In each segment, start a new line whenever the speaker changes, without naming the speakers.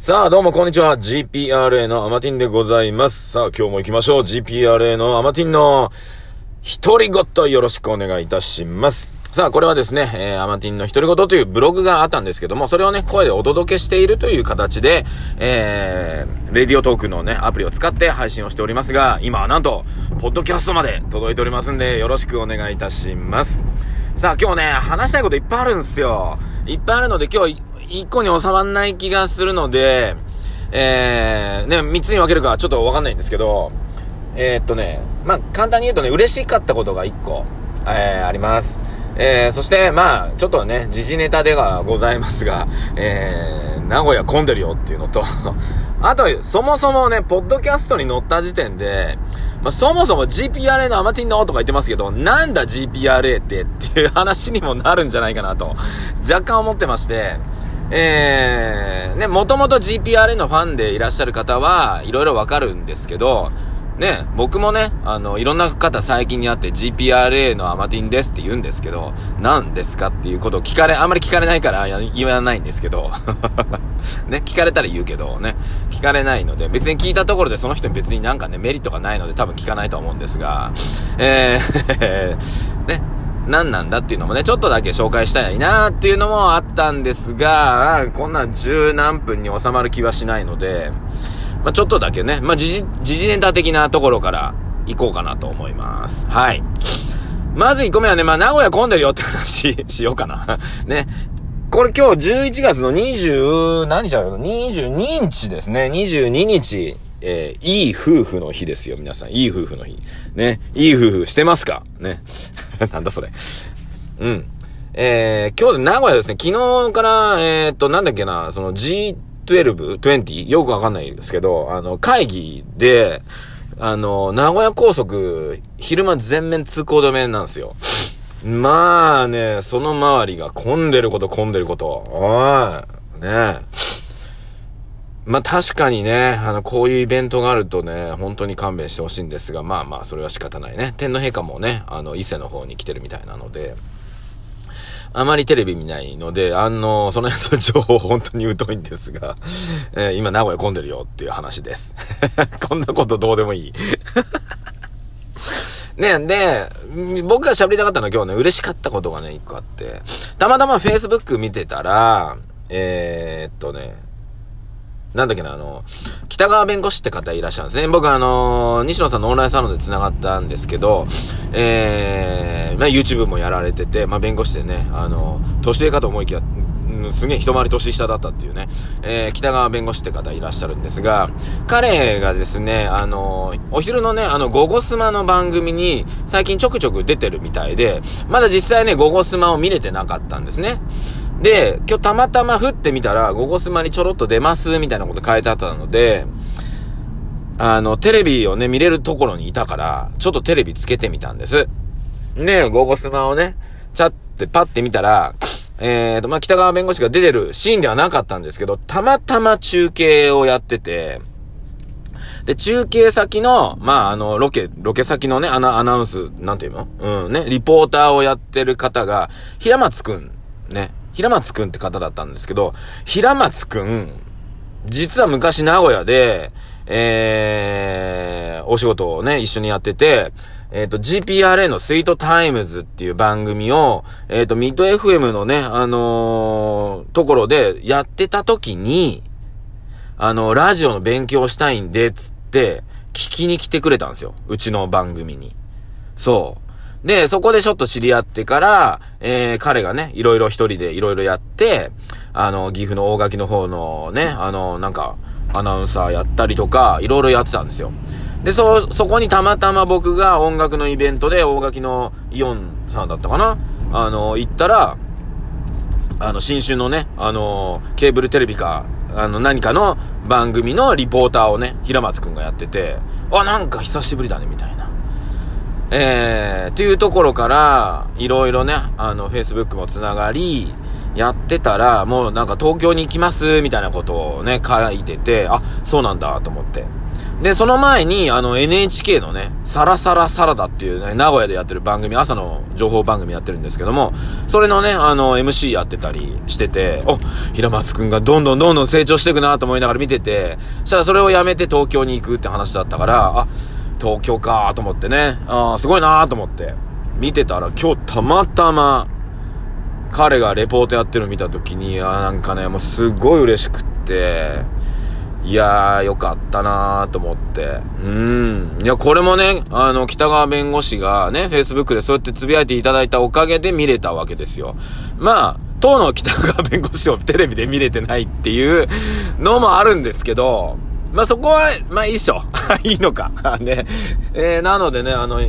さあ、どうもこんにちは。GPRA のアマティンでございます。さあ、今日も行きましょう。GPRA のアマティンの独り言よろしくお願いいたします。さあ、これはですね、えー、アマティンの独り言というブログがあったんですけども、それをね、声でお届けしているという形で、えー、レディオトークのね、アプリを使って配信をしておりますが、今はなんと、ポッドキャストまで届いておりますんで、よろしくお願いいたします。さあ、今日ね、話したいこといっぱいあるんですよ。いっぱいあるので、今日、一個に収まんない気がするので、えー、ね、三つに分けるかちょっとわかんないんですけど、えー、っとね、まあ、簡単に言うとね、嬉しかったことが一個、えー、あります。えー、そして、まあ、ちょっとね、時事ネタではございますが、えー、名古屋混んでるよっていうのと、あと、そもそもね、ポッドキャストに乗った時点で、まあ、そもそも GPRA のアマティンのとか言ってますけど、なんだ GPRA ってっていう話にもなるんじゃないかなと、若干思ってまして、えー、ね、もともと GPRA のファンでいらっしゃる方は、いろいろわかるんですけど、ね、僕もね、あの、いろんな方最近に会って GPRA のアマティンですって言うんですけど、何ですかっていうことを聞かれ、あんまり聞かれないから言わないんですけど、ね、聞かれたら言うけど、ね、聞かれないので、別に聞いたところでその人に別になんかね、メリットがないので多分聞かないと思うんですが、えー、何なんだっていうのもね、ちょっとだけ紹介したいなっていうのもあったんですが、こんなん十何分に収まる気はしないので、まあ、ちょっとだけね、まあ、時事、時事ネタ的なところから行こうかなと思います。はい。まず1個目はね、まあ、名古屋混んでるよって話 しようかな。ね。これ今日11月の20、何日だろう ?22 日ですね。22日。えー、いい夫婦の日ですよ、皆さん。いい夫婦の日。ね。いい夫婦してますか？ね。なんだそれ。うん。えー、今日で名古屋ですね、昨日から、えー、っと、なんだっけな、その G12、20? よくわかんないですけど、あの、会議で、あの、名古屋高速、昼間全面通行止めなんですよ。まあね、その周りが混んでること混んでること。おい。ねまあ確かにね、あの、こういうイベントがあるとね、本当に勘弁してほしいんですが、まあまあ、それは仕方ないね。天皇陛下もね、あの、伊勢の方に来てるみたいなので、あまりテレビ見ないので、あの、その辺の情報本当に疎いんですが、えー、今名古屋混んでるよっていう話です。こんなことどうでもいい。ねで、僕が喋りたかったのは今日ね、嬉しかったことがね、一個あって、たまたま Facebook 見てたら、えー、っとね、なんだっけな、あの、北川弁護士って方いらっしゃるんですね。僕あの、西野さんのオンラインサロンで繋がったんですけど、えー、まあ YouTube もやられてて、まあ弁護士でね、あの、年上かと思いきや、すげえ一回り年下だったっていうね、えー、北川弁護士って方いらっしゃるんですが、彼がですね、あの、お昼のね、あの、ゴゴスマの番組に最近ちょくちょく出てるみたいで、まだ実際ね、ゴゴスマを見れてなかったんですね。で、今日たまたま降ってみたら、ゴゴスマにちょろっと出ます、みたいなこと書いてあったので、あの、テレビをね、見れるところにいたから、ちょっとテレビつけてみたんです。ねゴゴスマをね、チャってパッて見たら、えーと、まあ、北川弁護士が出てるシーンではなかったんですけど、たまたま中継をやってて、で、中継先の、まあ、あの、ロケ、ロケ先のね、アナ、アナウンス、なんていうの？うん、ね、リポーターをやってる方が、平松くん、ね、平松くんって方だったんですけど、平松くん、実は昔名古屋で、えー、お仕事をね、一緒にやってて、えっ、ー、と、GPRA のスイートタイムズっていう番組を、えっ、ー、と、 MID-FM のね、あのー、ところでやってた時に、あの、ラジオの勉強したいんで、つって、聞きに来てくれたんですよ。うちの番組に。そう。で、そこでちょっと知り合ってから、えー、彼がね、いろいろ一人でいろいろやって、あの、岐阜の大垣の方のね、あの、なんか、アナウンサーやったりとか、いろいろやってたんですよ。で、そ、そこにたまたま僕が音楽のイベントで、大垣のイオンさんだったかな？あの、行ったら、あの、新春のね、あの、ケーブルテレビか、あの、何かの番組のリポーターをね、平松くんがやってて、あ、なんか久しぶりだね、みたいな。えー、っていうところから、いろいろね、あの、Facebook もつながり、やってたら、もうなんか東京に行きます、みたいなことをね、書いてて、あ、そうなんだ、と思って。で、その前に、あの NHK のね、サラサラサラダっていうね、名古屋でやってる番組、朝の情報番組やってるんですけども、それのね、あの MC やってたりしてて、お、平松くんがどんどんどんどん成長していくなと思いながら見てて、したらそれをやめて東京に行くって話だったから、あ、東京かと思ってね、ああすごいなと思って、見てたら今日たまたま、彼がレポートやってるの見た時に、あなんかね、もうすごい嬉しくって、いやー、よかったなーと思って。うん。いや、これもね、あの、北川弁護士がね、Facebook でそうやって呟いていただいたおかげで見れたわけですよ。まあ、当の北川弁護士をテレビで見れてないっていうのもあるんですけど、まあそこは、まあいいっしょ。いいのか。ね。えー、なのでね、あの、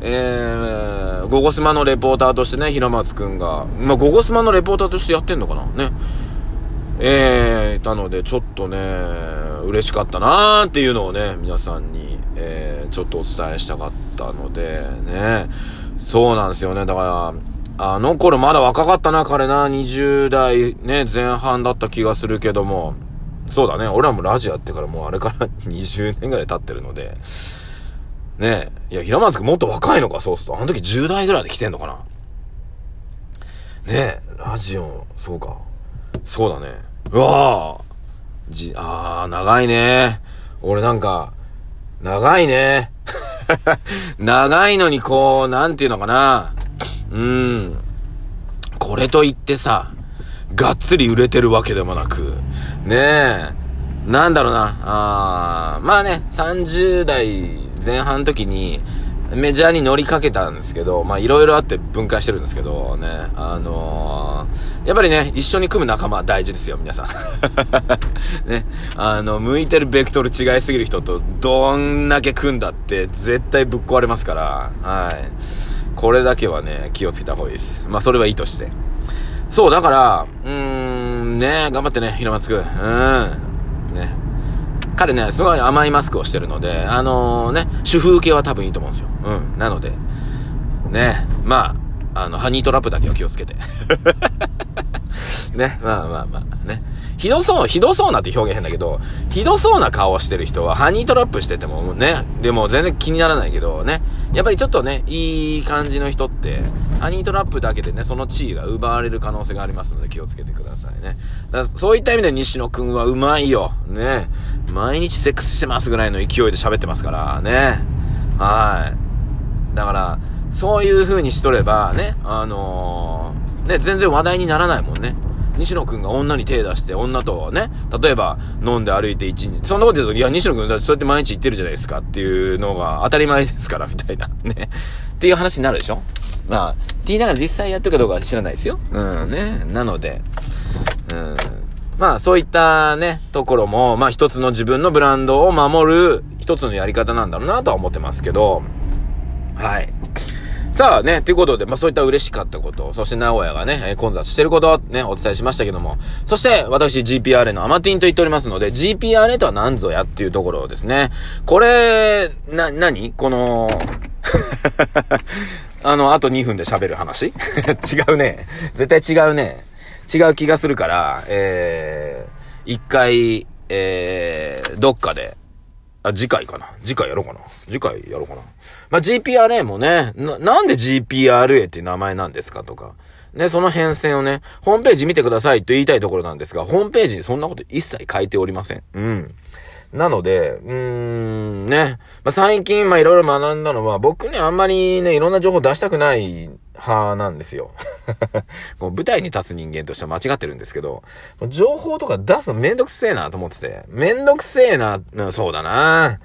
えー、ゴゴスマのレポーターとしてね、平松くんが、まあ、ゴゴスマのレポーターとしてやってんのかな？ね。えー、たので、ちょっとね、嬉しかったなーっていうのをね、皆さんに、えー、ちょっとお伝えしたかったので、ね。そうなんですよね。だから、あの頃まだ若かったな、彼な。20代ね、前半だった気がするけども。そうだね。俺らもラジオやってからもうあれから 20年ぐらい経ってるので。ねえ。いや、平松くんもっと若いのか、そうすると。あの時10代ぐらいで来てんのかな。ねえ、ラジオ、そうか。そうだね。うわあじ、あー、長いね。俺なんか、長いね。長いのにこう、なんていうのかな。うーん。これといってさ、がっつり売れてるわけでもなく、ねえ。なんだろうな。あーまあね、30代前半の時に、メジャーに乗りかけたんですけど、まあいろいろあって分解してるんですけどね、あのー、やっぱりね、一緒に組む仲間大事ですよ、皆さん。ね、あの、向いてるベクトル違いすぎる人とどんだけ組んだって絶対ぶっ壊れますから、はい。これだけはね、気をつけた方がいいです。まあそれはいいとして。そう、だから、うーん、ね、頑張ってね、ひろまつくん。うん。ね、彼ね、すごい甘いマスクをしてるので、あのー、ね、主婦受けは多分いいと思うんですよ。うん。なので、ね、まあ、あの、ハニートラップだけは気をつけて。ね、まあまあまあ、ね。ひどそう、ひどそうなって表現変だけど、ひどそうな顔をしてる人は、ハニートラップしててもね、でも全然気にならないけどね、やっぱりちょっとね、いい感じの人って、ハニートラップだけでね、その地位が奪われる可能性がありますので気をつけてくださいね。だそういった意味で西野くんはうまいよ。ね。毎日セックスしてますぐらいの勢いで喋ってますからね。はい。だから、そういう風にしとればね、あのー、ね、全然話題にならないもんね。西野くんが女に手出して、女とね、例えば飲んで歩いて一日、そんなこと言うと、いや、西野くんだってそうやって毎日行ってるじゃないですかっていうのが当たり前ですから、みたいな。ね。っていう話になるでしょ？まあ、って言いながら実際やってるかどうかは知らないですよ。うん、ね。なので、うん。まあ、そういったね、ところも、まあ一つの自分のブランドを守る一つのやり方なんだろうなとは思ってますけど、はい。さあね、ということで、まあそういった嬉しかったこと、そして名古屋がね、え混雑してること、ね、お伝えしましたけども、そして私 GPRA のアマティンと言っておりますので、GPRA とは何ぞやっていうところをですね、これ、な、なにこの あの、あと2分で喋る話？違うね。絶対違うね。違う気がするから、えー、一回、えー、どっかで、あ、次回かな。次回やろうかな。次回やろうかな。まあ、GPRA もね、な、なんで GPRA って名前なんですかとか。ね、その変遷をね、ホームページ見てくださいと言いたいところなんですが、ホームページにそんなこと一切書いておりません。うん。なので、うーん、ね。まあ、最近、ま、いろいろ学んだのは、僕ね、あんまりね、いろんな情報出したくない派なんですよ。こう舞台に立つ人間としては間違ってるんですけど、情報とか出すのめんどくせえなと思ってて。めんどくせえな、そうだな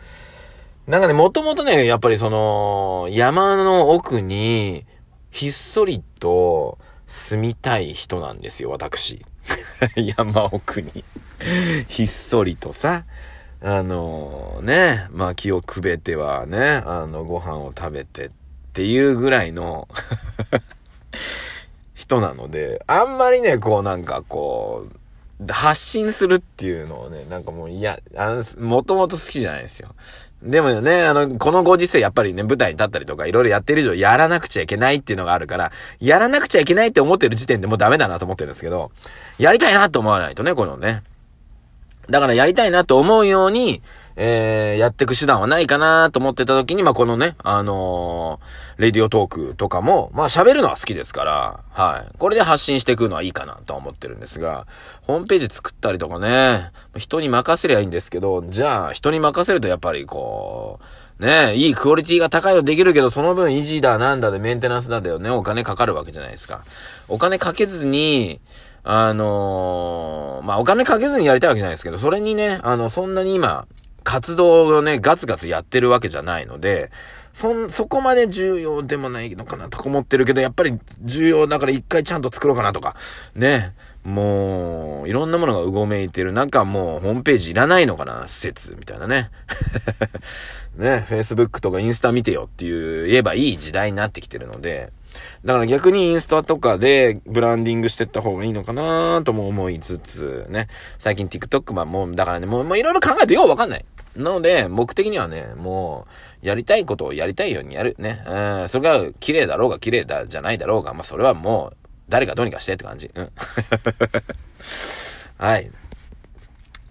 なんかね、もともとね、やっぱりその、山の奥に、ひっそりと住みたい人なんですよ、私。山奥にひっそりとさ、あのね、まあ気をくべてはね、あの、ご飯を食べてっていうぐらいの人なので、あんまりね、こうなんかこう、発信するっていうのをね、なんかもういや、あの、もともと好きじゃないですよ。でもね、あの、このご時世やっぱりね、舞台に立ったりとかいろいろやってる以上やらなくちゃいけないっていうのがあるから、やらなくちゃいけないって思ってる時点でもうダメだなと思ってるんですけど、やりたいなと思わないとね、このね。だからやりたいなと思うように、えー、やっていく手段はないかなと思ってた時に、まあ、このね、あのー、レディオトークとかも、まあ、喋るのは好きですから、はい。これで発信していくのはいいかなと思ってるんですが、ホームページ作ったりとかね、人に任せりゃいいんですけど、じゃあ、人に任せるとやっぱりこう、ねいいクオリティが高いのできるけど、その分維持だなんだでメンテナンスだだよね、お金かかるわけじゃないですか。お金かけずに、あのー、まあ、お金かけずにやりたいわけじゃないですけど、それにね、あの、そんなに今、活動をね、ガツガツやってるわけじゃないので、そ、そこまで重要でもないのかなとか思ってるけど、やっぱり重要だから一回ちゃんと作ろうかなとか、ね。もう、いろんなものがうごめいてる。なんかもう、ホームページいらないのかな説、みたいなね。ね、Facebook とかインスタ見てよっていう、言えばいい時代になってきてるので、だから逆にインスタとかでブランディングしてった方がいいのかなとも思いつつ、ね。最近 TikTok はもう、だからね、もう、もういろいろ考えてようわかんない。なので、僕的にはね、もう、やりたいことをやりたいようにやる。ね。うん、それが綺麗だろうが綺麗だじゃないだろうが、まあそれはもう、誰かどうにかしてって感じ。うん。はい。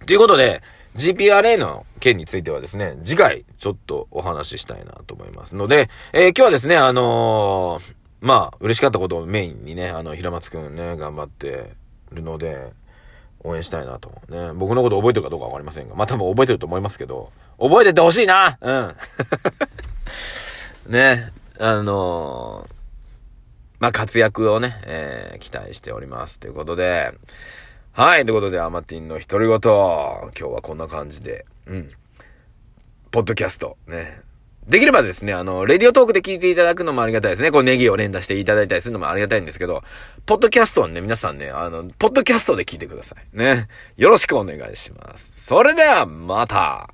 ということで、GPRA の件についてはですね、次回ちょっとお話ししたいなと思いますので、えー、今日はですね、あのーまあ、嬉しかったことをメインにね、あの、平松くんね、頑張ってるので、応援したいなと。ね。僕のこと覚えてるかどうかわかりませんが。まあ多分覚えてると思いますけど、覚えててほしいなうん。ね。あのー、まあ活躍をね、えー、期待しております。ということで、はい。ということで、アマティンの独り言。今日はこんな感じで、うん。ポッドキャスト、ね。できればですね、あの、レディオトークで聞いていただくのもありがたいですね。こうネギを連打していただいたりするのもありがたいんですけど、ポッドキャストはね、皆さんね、あの、ポッドキャストで聞いてください。ね。よろしくお願いします。それでは、また